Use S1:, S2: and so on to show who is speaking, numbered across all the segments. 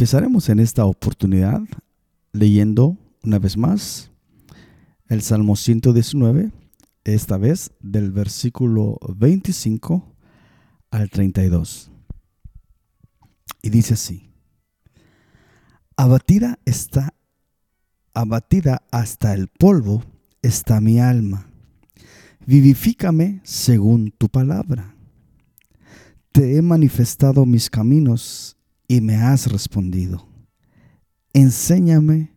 S1: Empezaremos en esta oportunidad leyendo una vez más el Salmo 119, esta vez del versículo 25 al 32. Y dice así, abatida está, abatida hasta el polvo está mi alma, vivifícame según tu palabra. Te he manifestado mis caminos y me has respondido. Enséñame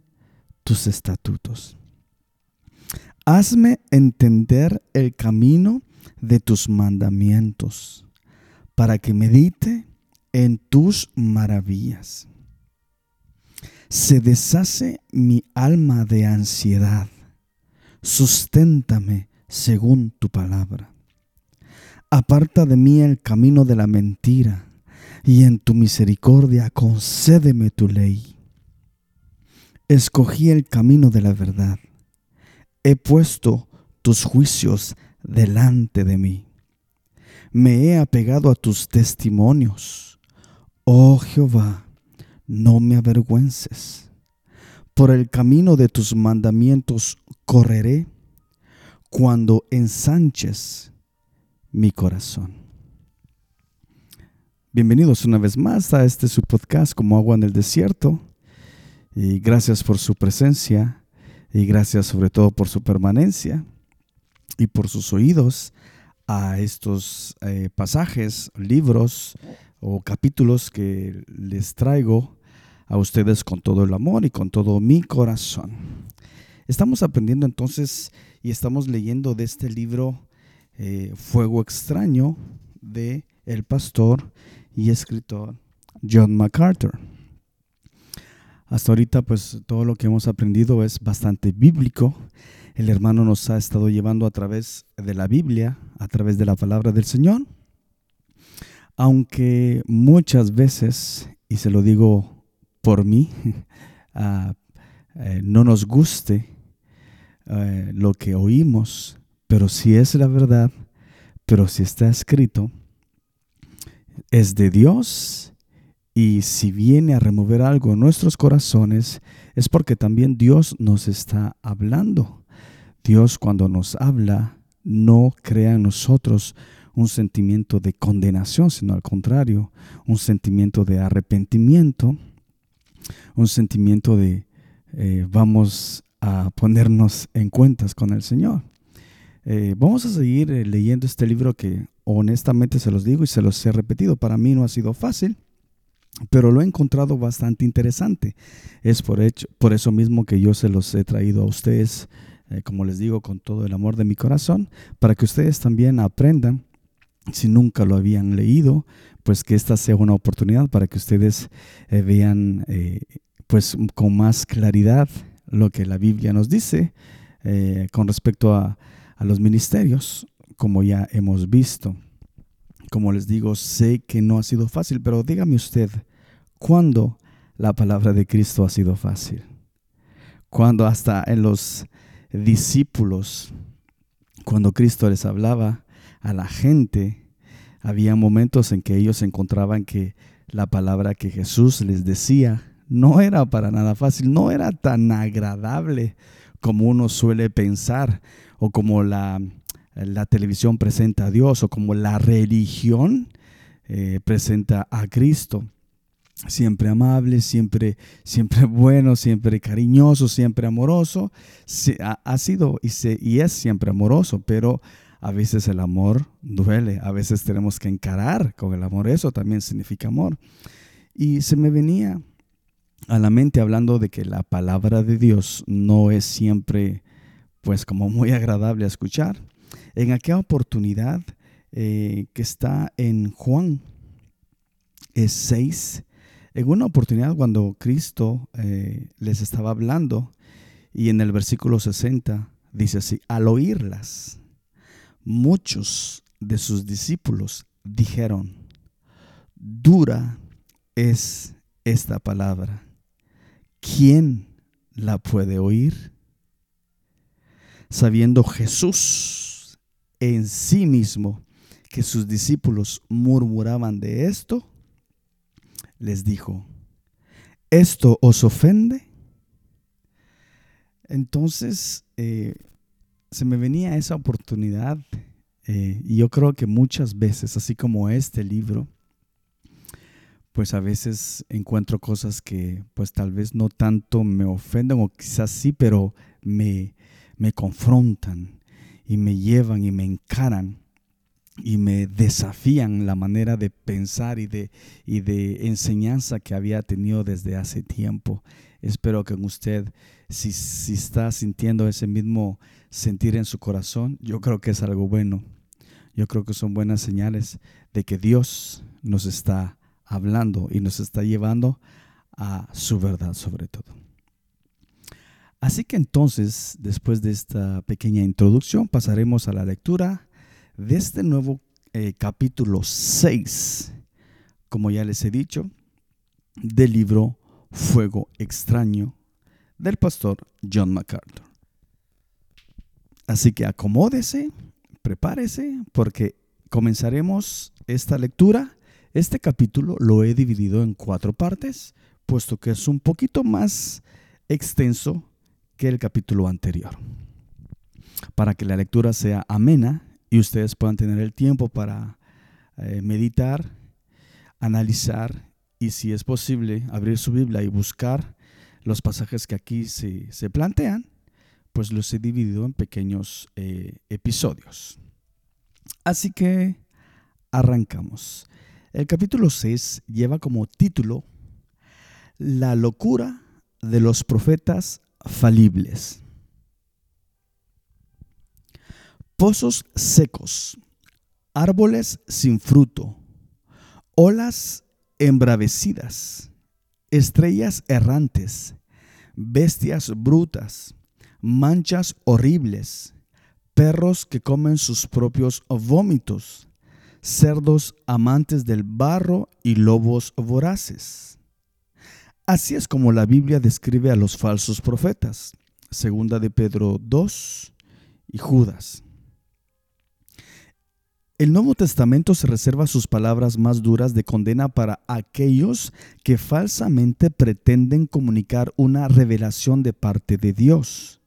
S1: tus estatutos. Hazme entender el camino de tus mandamientos, para que medite en tus maravillas. Se deshace mi alma de ansiedad. Susténtame según tu palabra. Aparta de mí el camino de la mentira, y en tu misericordia concédeme tu ley. Escogí el camino de la verdad. He puesto tus juicios delante de mí. Me he apegado a tus testimonios. Oh Jehová, no me avergüences. Por el camino de tus mandamientos correré cuando ensanches mi corazón. Bienvenidos una vez más a este su podcast como agua en el desierto. Y gracias por su presencia y gracias sobre todo por su permanencia y por sus oídos a estos eh, pasajes, libros o capítulos que les traigo a ustedes con todo el amor y con todo mi corazón. Estamos aprendiendo entonces y estamos leyendo de este libro eh, Fuego extraño de el pastor y escritor John MacArthur. Hasta ahorita pues todo lo que hemos aprendido es bastante bíblico. El hermano nos ha estado llevando a través de la Biblia, a través de la palabra del Señor. Aunque muchas veces, y se lo digo por mí, ah, eh, no nos guste eh, lo que oímos, pero si es la verdad, pero si está escrito, es de Dios y si viene a remover algo en nuestros corazones, es porque también Dios nos está hablando. Dios cuando nos habla no crea en nosotros un sentimiento de condenación, sino al contrario, un sentimiento de arrepentimiento, un sentimiento de eh, vamos a ponernos en cuentas con el Señor. Eh, vamos a seguir eh, leyendo este libro que honestamente se los digo y se los he repetido. Para mí no ha sido fácil, pero lo he encontrado bastante interesante. Es por, hecho, por eso mismo que yo se los he traído a ustedes, eh, como les digo, con todo el amor de mi corazón, para que ustedes también aprendan, si nunca lo habían leído, pues que esta sea una oportunidad para que ustedes vean pues con más claridad lo que la Biblia nos dice con respecto a a los ministerios, como ya hemos visto. Como les digo, sé que no ha sido fácil, pero dígame usted, ¿cuándo la palabra de Cristo ha sido fácil? Cuando hasta en los discípulos, cuando Cristo les hablaba a la gente, había momentos en que ellos encontraban que la palabra que Jesús les decía no era para nada fácil, no era tan agradable como uno suele pensar o como la, televisión presenta a Dios o como la religión eh, presenta a Cristo. Siempre amable, siempre, siempre bueno, siempre cariñoso, siempre amoroso. Ha, sido y, y es siempre amoroso, pero a veces el amor duele, a veces tenemos que encarar con el amor, eso también significa amor. Y se me venía a la mente hablando de que la palabra de Dios no es siempre pues como muy agradable a escuchar. En aquella oportunidad eh, que está en Juan es 6, en una oportunidad cuando Cristo eh, les estaba hablando y en el versículo 60 dice así, al oírlas, muchos de sus discípulos dijeron, dura es esta palabra ¿quién la puede oír? Sabiendo Jesús en sí mismo que sus discípulos murmuraban de esto, les dijo, ¿esto os ofende? Entonces, eh, se me venía esa oportunidad eh, y yo creo que muchas veces, así como este libro, pues a veces encuentro cosas que pues tal vez no tanto me ofenden o quizás sí, pero me, me confrontan y me llevan y me encaran y me desafían la manera de pensar y de, y de enseñanza que había tenido desde hace tiempo. Espero que usted, si, si está sintiendo ese mismo sentir en su corazón, yo creo que es algo bueno. Yo creo que son buenas señales de que Dios nos está hablando y nos está llevando a su verdad sobre todo. Así que entonces, después de esta pequeña introducción, pasaremos a la lectura de este nuevo eh, capítulo 6, como ya les he dicho, del libro Fuego extraño del pastor John MacArthur. Así que acomódese, prepárese, porque comenzaremos esta lectura. Este capítulo lo he dividido en cuatro partes, puesto que es un poquito más extenso que el capítulo anterior. Para que la lectura sea amena y ustedes puedan tener el tiempo para eh, meditar, analizar y si es posible abrir su Biblia y buscar los pasajes que aquí se, plantean, pues los he dividido en pequeños eh, episodios. Así que arrancamos. El capítulo 6 lleva como título La locura de los profetas falibles. Pozos secos, árboles sin fruto, olas embravecidas, estrellas errantes, bestias brutas, manchas horribles, perros que comen sus propios vómitos, cerdos amantes del barro y lobos voraces. Así es como la Biblia describe a los falsos profetas, segunda de Pedro 2 y Judas. El Nuevo Testamento se reserva sus palabras más duras de condena para aquellos que falsamente pretenden comunicar una revelación de parte de Dios.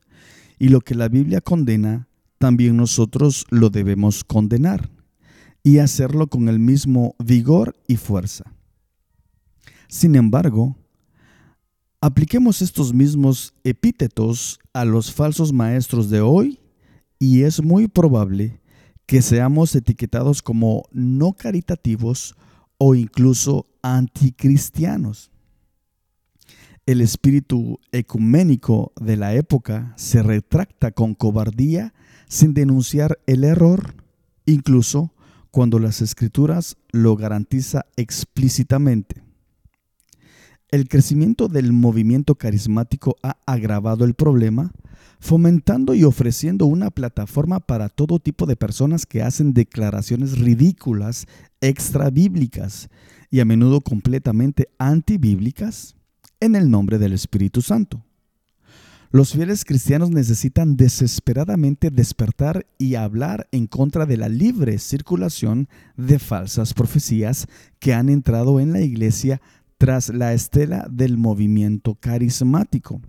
S1: Y lo que la Biblia condena, también nosotros lo debemos condenar y hacerlo con el mismo vigor y fuerza. Sin embargo, apliquemos estos mismos epítetos a los falsos maestros de hoy y es muy probable que seamos etiquetados como no caritativos o incluso anticristianos. El espíritu ecuménico de la época se retracta con cobardía sin denunciar el error, incluso cuando las escrituras lo garantiza explícitamente. El crecimiento del movimiento carismático ha agravado el problema fomentando y ofreciendo una plataforma para todo tipo de personas que hacen declaraciones ridículas, extra bíblicas y a menudo completamente antibíblicas en el nombre del Espíritu Santo. Los fieles cristianos necesitan desesperadamente despertar y hablar en contra de la libre circulación de falsas profecías que han entrado en la iglesia tras la estela del movimiento carismático.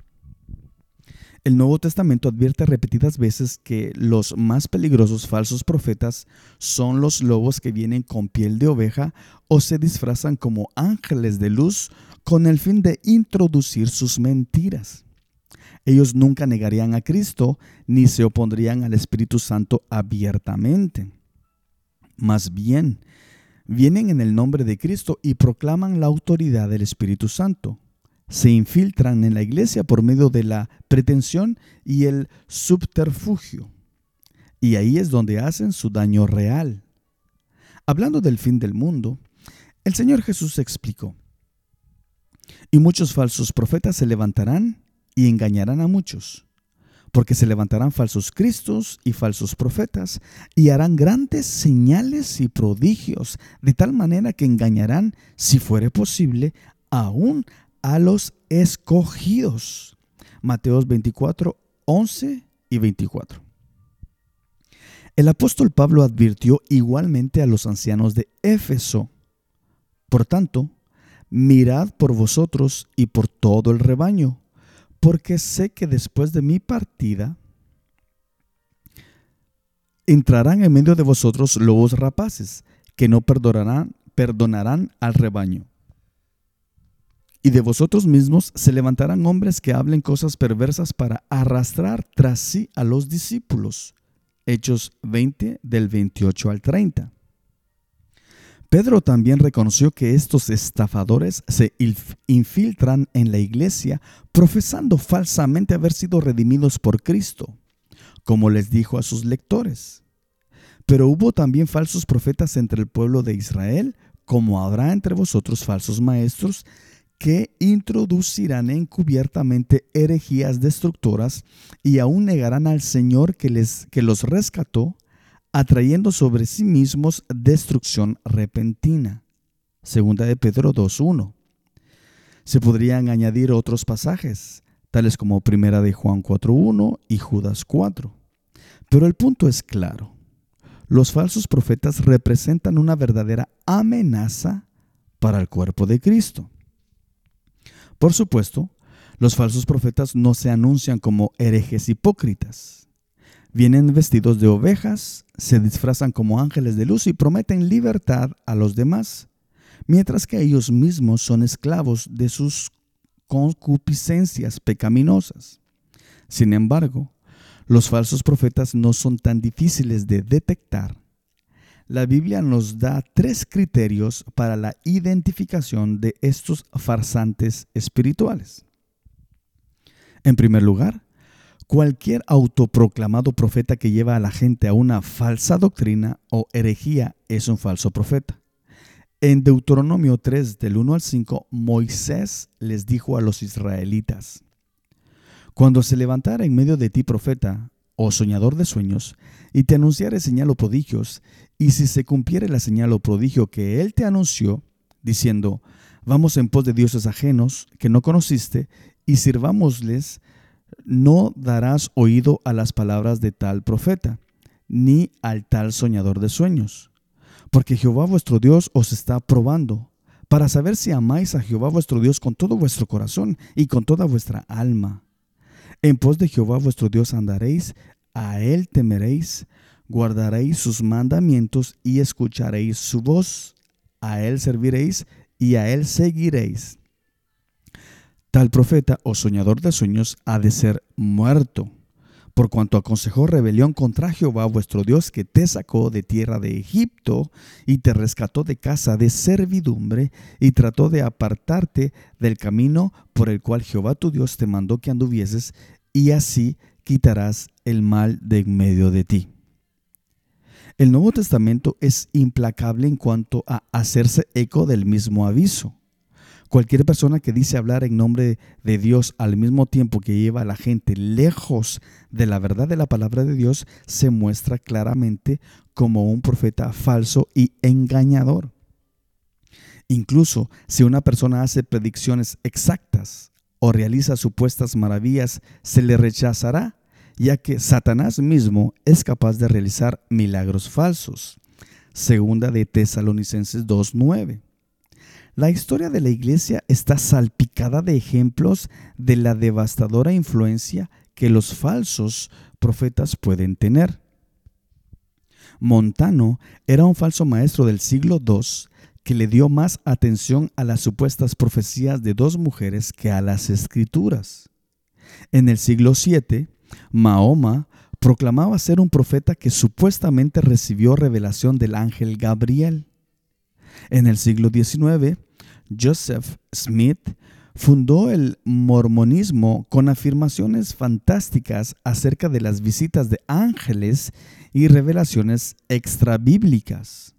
S1: El Nuevo Testamento advierte repetidas veces que los más peligrosos falsos profetas son los lobos que vienen con piel de oveja o se disfrazan como ángeles de luz con el fin de introducir sus mentiras. Ellos nunca negarían a Cristo ni se opondrían al Espíritu Santo abiertamente. Más bien, vienen en el nombre de Cristo y proclaman la autoridad del Espíritu Santo se infiltran en la iglesia por medio de la pretensión y el subterfugio. Y ahí es donde hacen su daño real. Hablando del fin del mundo, el Señor Jesús explicó, y muchos falsos profetas se levantarán y engañarán a muchos, porque se levantarán falsos cristos y falsos profetas, y harán grandes señales y prodigios, de tal manera que engañarán, si fuere posible, aún a los escogidos. Mateos 24, 11 y 24. El apóstol Pablo advirtió igualmente a los ancianos de Éfeso. Por tanto, mirad por vosotros y por todo el rebaño, porque sé que después de mi partida entrarán en medio de vosotros lobos rapaces, que no perdonarán, perdonarán al rebaño. Y de vosotros mismos se levantarán hombres que hablen cosas perversas para arrastrar tras sí a los discípulos. Hechos 20 del 28 al 30. Pedro también reconoció que estos estafadores se infiltran en la iglesia profesando falsamente haber sido redimidos por Cristo, como les dijo a sus lectores. Pero hubo también falsos profetas entre el pueblo de Israel, como habrá entre vosotros falsos maestros que introducirán encubiertamente herejías destructoras y aún negarán al Señor que, les, que los rescató, atrayendo sobre sí mismos destrucción repentina. Segunda de Pedro 2.1. Se podrían añadir otros pasajes, tales como Primera de Juan 4.1 y Judas 4. Pero el punto es claro. Los falsos profetas representan una verdadera amenaza para el cuerpo de Cristo. Por supuesto, los falsos profetas no se anuncian como herejes hipócritas. Vienen vestidos de ovejas, se disfrazan como ángeles de luz y prometen libertad a los demás, mientras que ellos mismos son esclavos de sus concupiscencias pecaminosas. Sin embargo, los falsos profetas no son tan difíciles de detectar la Biblia nos da tres criterios para la identificación de estos farsantes espirituales. En primer lugar, cualquier autoproclamado profeta que lleva a la gente a una falsa doctrina o herejía es un falso profeta. En Deuteronomio 3 del 1 al 5, Moisés les dijo a los israelitas, Cuando se levantara en medio de ti profeta o soñador de sueños, y te anunciare señal o prodigios, y si se cumpliere la señal o prodigio que él te anunció, diciendo, vamos en pos de dioses ajenos que no conociste, y sirvámosles, no darás oído a las palabras de tal profeta, ni al tal soñador de sueños. Porque Jehová vuestro Dios os está probando, para saber si amáis a Jehová vuestro Dios con todo vuestro corazón y con toda vuestra alma. En pos de Jehová vuestro Dios andaréis, a él temeréis, guardaréis sus mandamientos y escucharéis su voz, a él serviréis y a él seguiréis. Tal profeta o soñador de sueños ha de ser muerto, por cuanto aconsejó rebelión contra Jehová vuestro Dios que te sacó de tierra de Egipto y te rescató de casa de servidumbre y trató de apartarte del camino por el cual Jehová tu Dios te mandó que anduvieses y así quitarás el mal de en medio de ti. El Nuevo Testamento es implacable en cuanto a hacerse eco del mismo aviso. Cualquier persona que dice hablar en nombre de Dios al mismo tiempo que lleva a la gente lejos de la verdad de la palabra de Dios se muestra claramente como un profeta falso y engañador. Incluso si una persona hace predicciones exactas o realiza supuestas maravillas, se le rechazará ya que Satanás mismo es capaz de realizar milagros falsos. Segunda de Tesalonicenses 2.9. La historia de la iglesia está salpicada de ejemplos de la devastadora influencia que los falsos profetas pueden tener. Montano era un falso maestro del siglo II que le dio más atención a las supuestas profecías de dos mujeres que a las escrituras. En el siglo VII, Mahoma proclamaba ser un profeta que supuestamente recibió revelación del ángel Gabriel. En el siglo XIX, Joseph Smith fundó el mormonismo con afirmaciones fantásticas acerca de las visitas de ángeles y revelaciones extrabíblicas.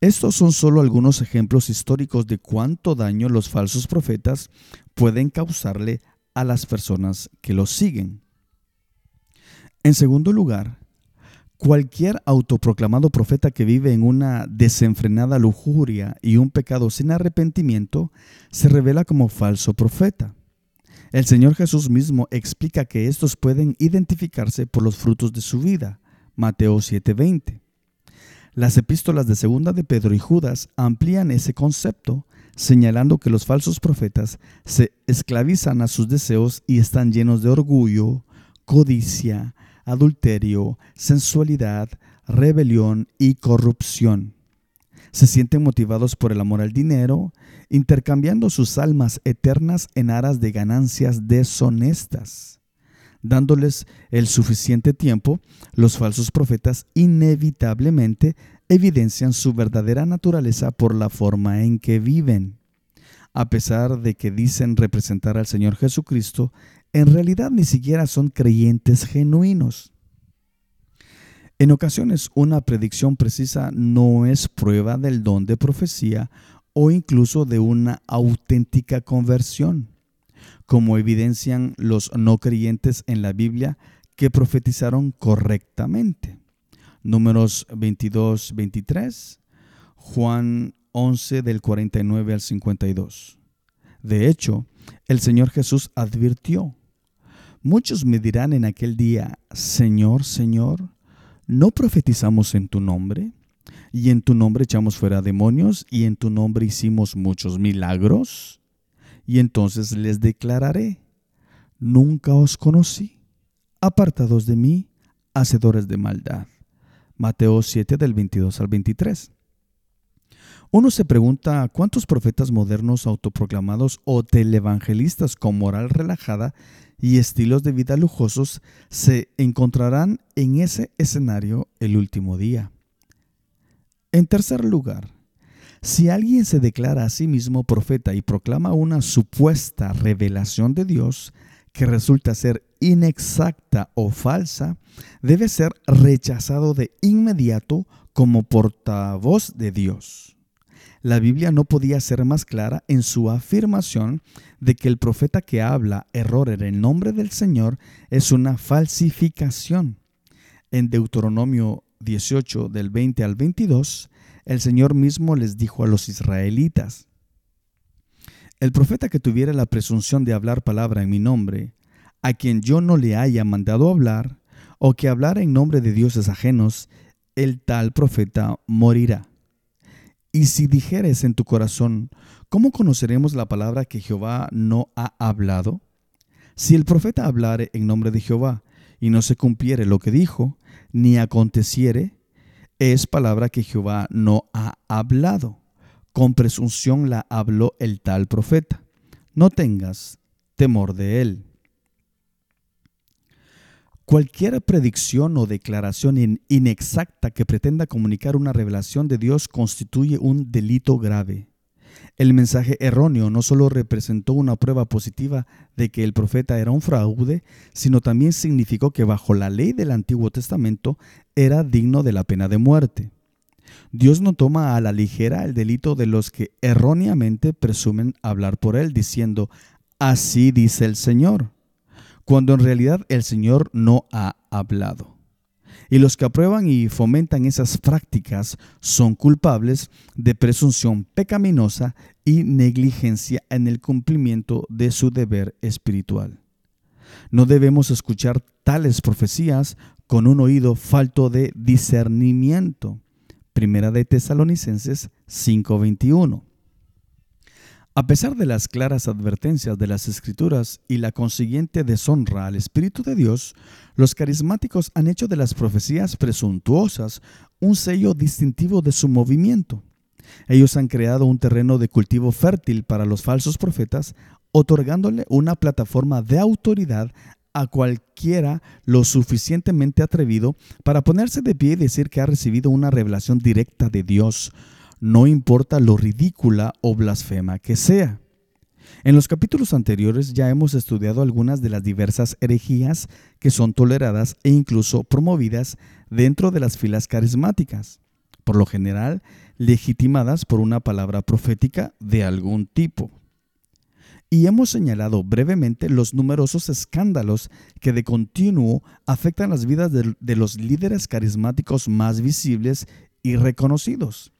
S1: Estos son solo algunos ejemplos históricos de cuánto daño los falsos profetas pueden causarle a las personas que los siguen. En segundo lugar, cualquier autoproclamado profeta que vive en una desenfrenada lujuria y un pecado sin arrepentimiento se revela como falso profeta. El Señor Jesús mismo explica que estos pueden identificarse por los frutos de su vida. Mateo 7:20. Las epístolas de Segunda de Pedro y Judas amplían ese concepto, señalando que los falsos profetas se esclavizan a sus deseos y están llenos de orgullo, codicia, adulterio, sensualidad, rebelión y corrupción. Se sienten motivados por el amor al dinero, intercambiando sus almas eternas en aras de ganancias deshonestas. Dándoles el suficiente tiempo, los falsos profetas inevitablemente evidencian su verdadera naturaleza por la forma en que viven. A pesar de que dicen representar al Señor Jesucristo, en realidad ni siquiera son creyentes genuinos. En ocasiones una predicción precisa no es prueba del don de profecía o incluso de una auténtica conversión, como evidencian los no creyentes en la Biblia que profetizaron correctamente. Números 22, 23, Juan 11 del 49 al 52. De hecho, el Señor Jesús advirtió, muchos me dirán en aquel día, Señor, Señor, ¿no profetizamos en tu nombre? y en tu nombre echamos fuera demonios, y en tu nombre hicimos muchos milagros. Y entonces les declararé, nunca os conocí, apartados de mí, hacedores de maldad. Mateo 7 del 22 al 23. Uno se pregunta cuántos profetas modernos autoproclamados o televangelistas con moral relajada y estilos de vida lujosos se encontrarán en ese escenario el último día. En tercer lugar, si alguien se declara a sí mismo profeta y proclama una supuesta revelación de Dios que resulta ser inexacta o falsa, debe ser rechazado de inmediato como portavoz de Dios. La Biblia no podía ser más clara en su afirmación de que el profeta que habla error en el nombre del Señor es una falsificación. En Deuteronomio 18 del 20 al 22, el Señor mismo les dijo a los israelitas, el profeta que tuviera la presunción de hablar palabra en mi nombre, a quien yo no le haya mandado hablar, o que hablara en nombre de dioses ajenos, el tal profeta morirá. Y si dijeres en tu corazón, ¿cómo conoceremos la palabra que Jehová no ha hablado? Si el profeta hablare en nombre de Jehová y no se cumpliere lo que dijo, ni aconteciere, es palabra que Jehová no ha hablado. Con presunción la habló el tal profeta. No tengas temor de él. Cualquier predicción o declaración inexacta que pretenda comunicar una revelación de Dios constituye un delito grave. El mensaje erróneo no solo representó una prueba positiva de que el profeta era un fraude, sino también significó que bajo la ley del Antiguo Testamento era digno de la pena de muerte. Dios no toma a la ligera el delito de los que erróneamente presumen hablar por él, diciendo, así dice el Señor, cuando en realidad el Señor no ha hablado. Y los que aprueban y fomentan esas prácticas son culpables de presunción pecaminosa y negligencia en el cumplimiento de su deber espiritual. No debemos escuchar tales profecías con un oído falto de discernimiento. Primera de Tesalonicenses 5:21. A pesar de las claras advertencias de las Escrituras y la consiguiente deshonra al Espíritu de Dios, los carismáticos han hecho de las profecías presuntuosas un sello distintivo de su movimiento. Ellos han creado un terreno de cultivo fértil para los falsos profetas, otorgándole una plataforma de autoridad a cualquiera lo suficientemente atrevido para ponerse de pie y decir que ha recibido una revelación directa de Dios no importa lo ridícula o blasfema que sea. En los capítulos anteriores ya hemos estudiado algunas de las diversas herejías que son toleradas e incluso promovidas dentro de las filas carismáticas, por lo general legitimadas por una palabra profética de algún tipo. Y hemos señalado brevemente los numerosos escándalos que de continuo afectan las vidas de, los líderes carismáticos más visibles y reconocidos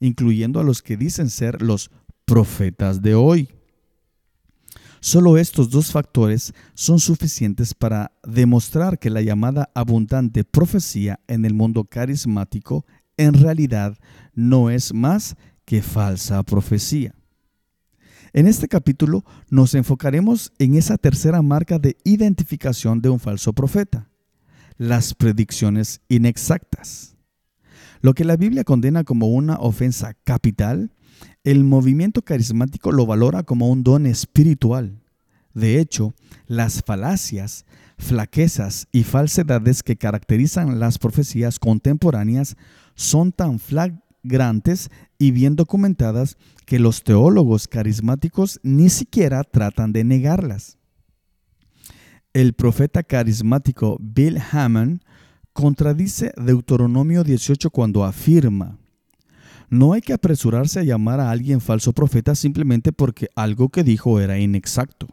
S1: incluyendo a los que dicen ser los profetas de hoy. Solo estos dos factores son suficientes para demostrar que la llamada abundante profecía en el mundo carismático en realidad no es más que falsa profecía. En este capítulo nos enfocaremos en esa tercera marca de identificación de un falso profeta, las predicciones inexactas. Lo que la Biblia condena como una ofensa capital, el movimiento carismático lo valora como un don espiritual. De hecho, las falacias, flaquezas y falsedades que caracterizan las profecías contemporáneas son tan flagrantes y bien documentadas que los teólogos carismáticos ni siquiera tratan de negarlas. El profeta carismático Bill Hammond contradice Deuteronomio 18 cuando afirma, no hay que apresurarse a llamar a alguien falso profeta simplemente porque algo que dijo era inexacto.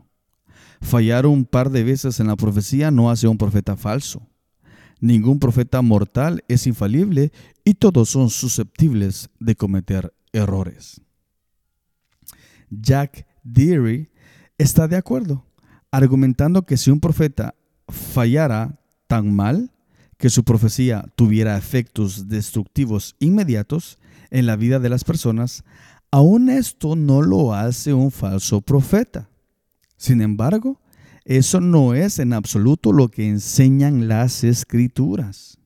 S1: Fallar un par de veces en la profecía no hace un profeta falso. Ningún profeta mortal es infalible y todos son susceptibles de cometer errores. Jack Deary está de acuerdo, argumentando que si un profeta fallara tan mal que su profecía tuviera efectos destructivos inmediatos en la vida de las personas, aún esto no lo hace un falso profeta. Sin embargo, eso no es en absoluto lo que enseñan las escrituras.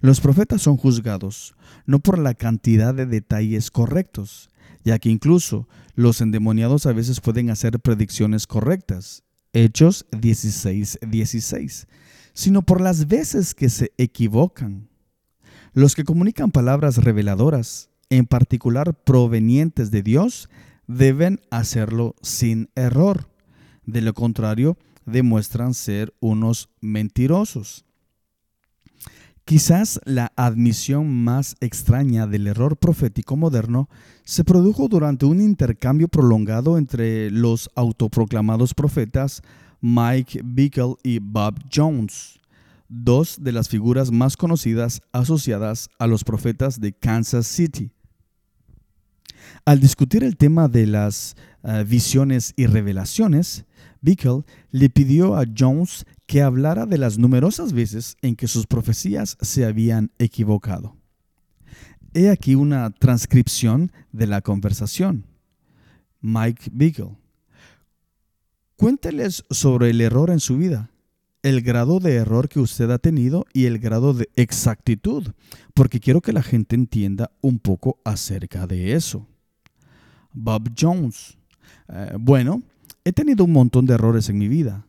S1: Los profetas son juzgados no por la cantidad de detalles correctos, ya que incluso los endemoniados a veces pueden hacer predicciones correctas, Hechos 16, 16, sino por las veces que se equivocan. Los que comunican palabras reveladoras, en particular provenientes de Dios, deben hacerlo sin error. De lo contrario, demuestran ser unos mentirosos. Quizás la admisión más extraña del error profético moderno se produjo durante un intercambio prolongado entre los autoproclamados profetas Mike Bickle y Bob Jones, dos de las figuras más conocidas asociadas a los profetas de Kansas City. Al discutir el tema de las eh, visiones y revelaciones, Bickle le pidió a Jones que hablara de las numerosas veces en que sus profecías se habían equivocado. He aquí una transcripción de la conversación. Mike Bickle. Cuénteles sobre el error en su vida, el grado de error que usted ha tenido y el grado de exactitud, porque quiero que la gente entienda un poco acerca de eso. Bob Jones. Eh, bueno, he tenido un montón de errores en mi vida.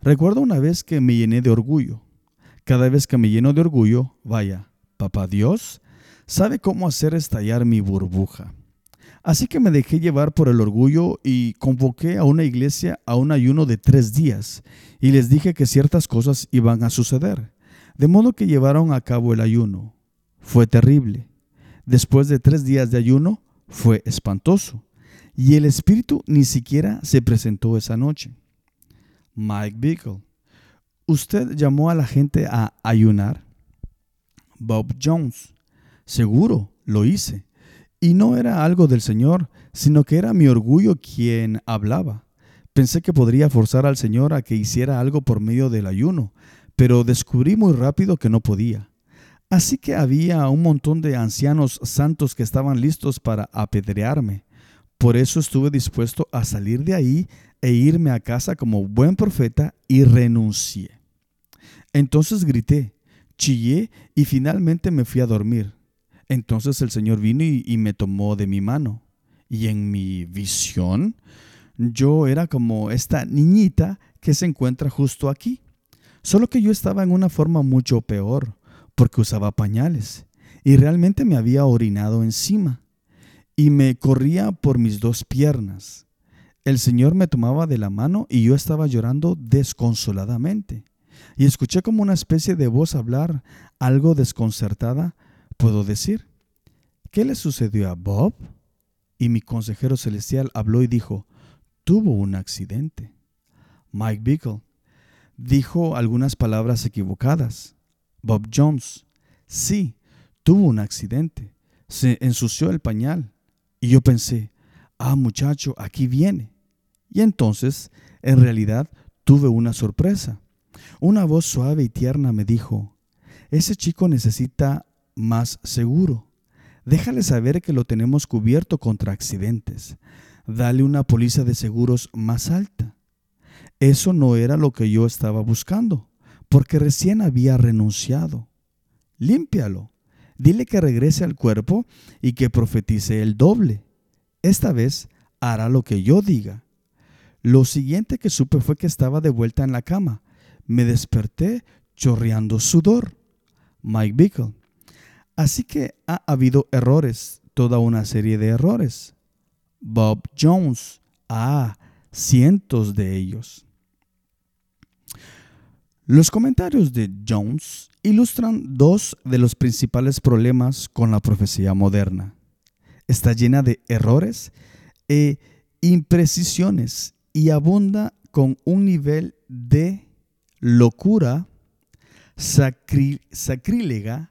S1: Recuerdo una vez que me llené de orgullo. Cada vez que me lleno de orgullo, vaya, papá Dios sabe cómo hacer estallar mi burbuja. Así que me dejé llevar por el orgullo y convoqué a una iglesia a un ayuno de tres días y les dije que ciertas cosas iban a suceder. De modo que llevaron a cabo el ayuno. Fue terrible. Después de tres días de ayuno, fue espantoso. Y el espíritu ni siquiera se presentó esa noche. Mike Bickle. ¿Usted llamó a la gente a ayunar? Bob Jones. Seguro, lo hice. Y no era algo del Señor, sino que era mi orgullo quien hablaba. Pensé que podría forzar al Señor a que hiciera algo por medio del ayuno, pero descubrí muy rápido que no podía. Así que había un montón de ancianos santos que estaban listos para apedrearme. Por eso estuve dispuesto a salir de ahí e irme a casa como buen profeta y renuncié. Entonces grité, chillé y finalmente me fui a dormir. Entonces el Señor vino y, me tomó de mi mano. Y en mi visión, yo era como esta niñita que se encuentra justo aquí. Solo que yo estaba en una forma mucho peor, porque usaba pañales y realmente me había orinado encima y me corría por mis dos piernas. El Señor me tomaba de la mano y yo estaba llorando desconsoladamente. Y escuché como una especie de voz hablar, algo desconcertada, puedo decir. ¿Qué le sucedió a Bob? Y mi consejero celestial habló y dijo, tuvo un accidente. Mike Bickle dijo algunas palabras equivocadas. Bob Jones, sí, tuvo un accidente. Se ensució el pañal. Y yo pensé, ah muchacho, aquí viene. Y entonces, en realidad, tuve una sorpresa. Una voz suave y tierna me dijo, ese chico necesita más seguro. Déjale saber que lo tenemos cubierto contra accidentes. Dale una póliza de seguros más alta. Eso no era lo que yo estaba buscando, porque recién había renunciado. Límpialo. Dile que regrese al cuerpo y que profetice el doble. Esta vez hará lo que yo diga. Lo siguiente que supe fue que estaba de vuelta en la cama. Me desperté chorreando sudor. Mike Bickle. Así que ha habido errores, toda una serie de errores. Bob Jones. Ah, cientos de ellos. Los comentarios de Jones ilustran dos de los principales problemas con la profecía moderna. Está llena de errores e imprecisiones y abunda con un nivel de locura sacrílega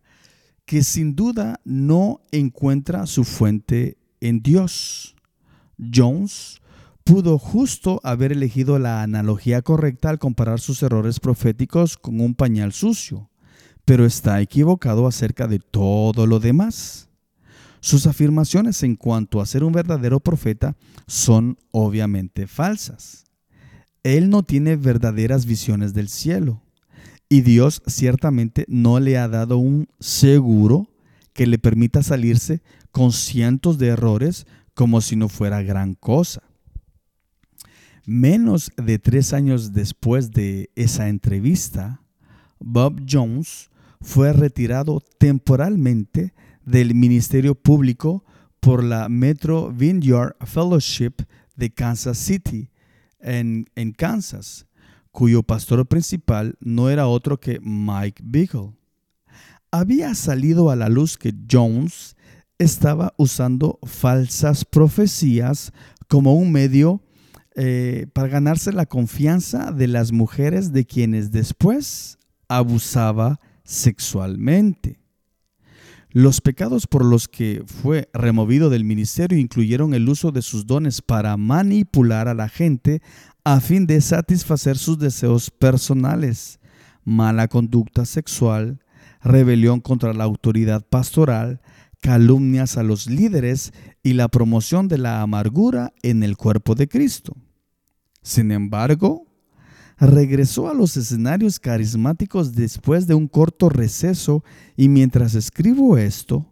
S1: que sin duda no encuentra su fuente en Dios. Jones pudo justo haber elegido la analogía correcta al comparar sus errores proféticos con un pañal sucio, pero está equivocado acerca de todo lo demás. Sus afirmaciones en cuanto a ser un verdadero profeta son obviamente falsas. Él no tiene verdaderas visiones del cielo y Dios ciertamente no le ha dado un seguro que le permita salirse con cientos de errores como si no fuera gran cosa. Menos de tres años después de esa entrevista, Bob Jones fue retirado temporalmente del Ministerio Público por la Metro Vineyard Fellowship de Kansas City, en, Kansas, cuyo pastor principal no era otro que Mike Bickle. Había salido a la luz que Jones estaba usando falsas profecías como un medio eh, para ganarse la confianza de las mujeres de quienes después abusaba sexualmente. Los pecados por los que fue removido del ministerio incluyeron el uso de sus dones para manipular a la gente a fin de satisfacer sus deseos personales, mala conducta sexual, rebelión contra la autoridad pastoral, calumnias a los líderes y la promoción de la amargura en el cuerpo de Cristo. Sin embargo, regresó a los escenarios carismáticos después de un corto receso y mientras escribo esto,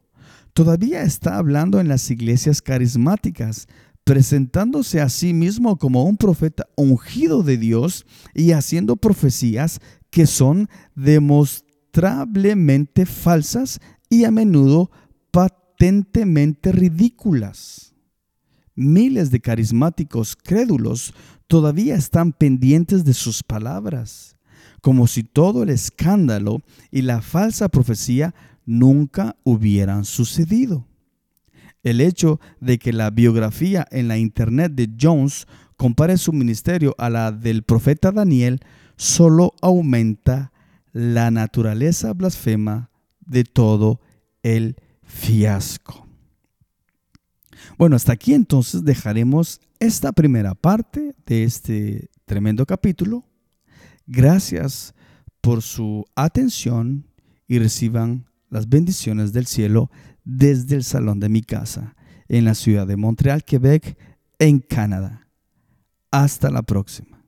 S1: todavía está hablando en las iglesias carismáticas, presentándose a sí mismo como un profeta ungido de Dios y haciendo profecías que son demostrablemente falsas y a menudo patentemente ridículas. Miles de carismáticos crédulos todavía están pendientes de sus palabras, como si todo el escándalo y la falsa profecía nunca hubieran sucedido. El hecho de que la biografía en la internet de Jones compare su ministerio a la del profeta Daniel solo aumenta la naturaleza blasfema de todo el fiasco. Bueno, hasta aquí entonces dejaremos esta primera parte de este tremendo capítulo. Gracias por su atención y reciban las bendiciones del cielo desde el salón de mi casa en la ciudad de Montreal, Quebec, en Canadá. Hasta la próxima.